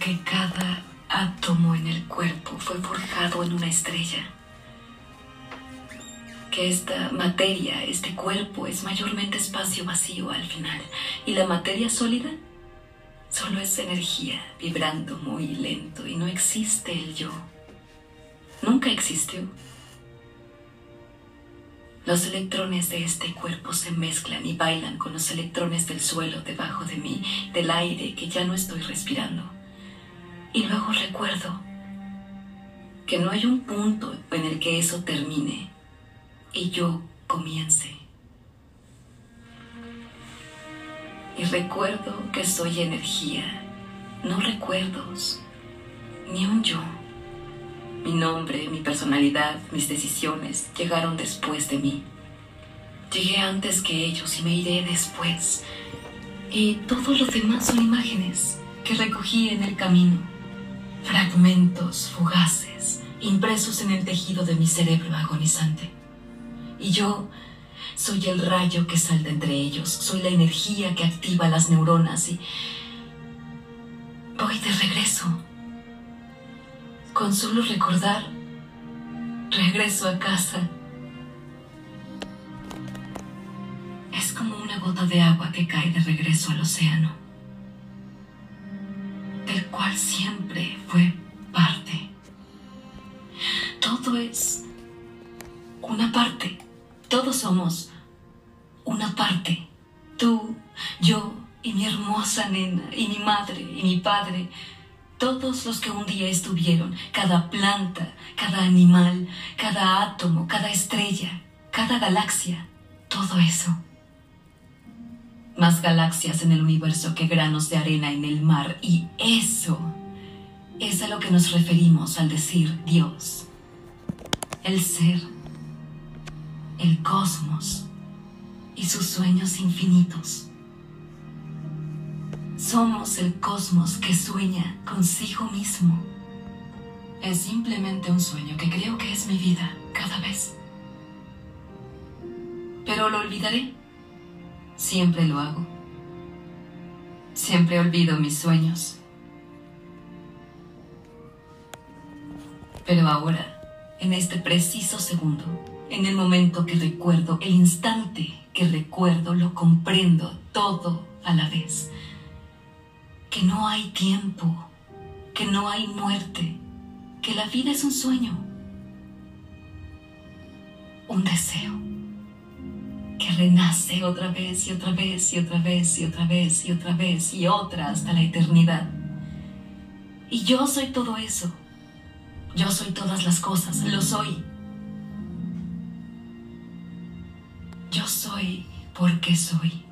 que cada átomo en el cuerpo fue forjado en una estrella. Que esta materia, este cuerpo, es mayormente espacio vacío al final. Y la materia sólida solo es energía vibrando muy lento y no existe el yo. Nunca existió. Los electrones de este cuerpo se mezclan y bailan con los electrones del suelo debajo de mí, del aire que ya no estoy respirando. Y luego recuerdo que no hay un punto en el que eso termine y yo comience. Y recuerdo que soy energía, no recuerdos, ni un yo. Mi nombre, mi personalidad, mis decisiones llegaron después de mí. Llegué antes que ellos y me iré después. Y todo lo demás son imágenes que recogí en el camino. Fragmentos fugaces, impresos en el tejido de mi cerebro agonizante. Y yo soy el rayo que salta entre ellos, soy la energía que activa las neuronas y voy de regreso con solo recordar, regreso a casa. Es como una gota de agua que cae de regreso al océano, cual siempre fue parte. Todo es una parte. Todos somos una parte. Tú, yo y mi hermosa nena y mi madre y mi padre todos los que un día estuvieron, cada planta, cada animal, cada átomo, cada estrella, cada galaxia, todo eso. Más galaxias en el universo que granos de arena en el mar, y eso es a lo que nos referimos al decir Dios, el ser, el cosmos y sus sueños infinitos. Somos el cosmos que sueña consigo mismo. Es simplemente un sueño que creo que es mi vida cada vez. Pero lo olvidaré. Siempre lo hago. Siempre olvido mis sueños. Pero ahora, en este preciso segundo, en el momento que recuerdo, el instante que recuerdo, lo comprendo todo a la vez que no hay tiempo, que no hay muerte, que la vida es un sueño, un deseo que renace otra vez y otra vez y otra vez y otra vez y otra vez y otra hasta la eternidad. Y yo soy todo eso. Yo soy todas las cosas, lo soy. Yo soy porque soy.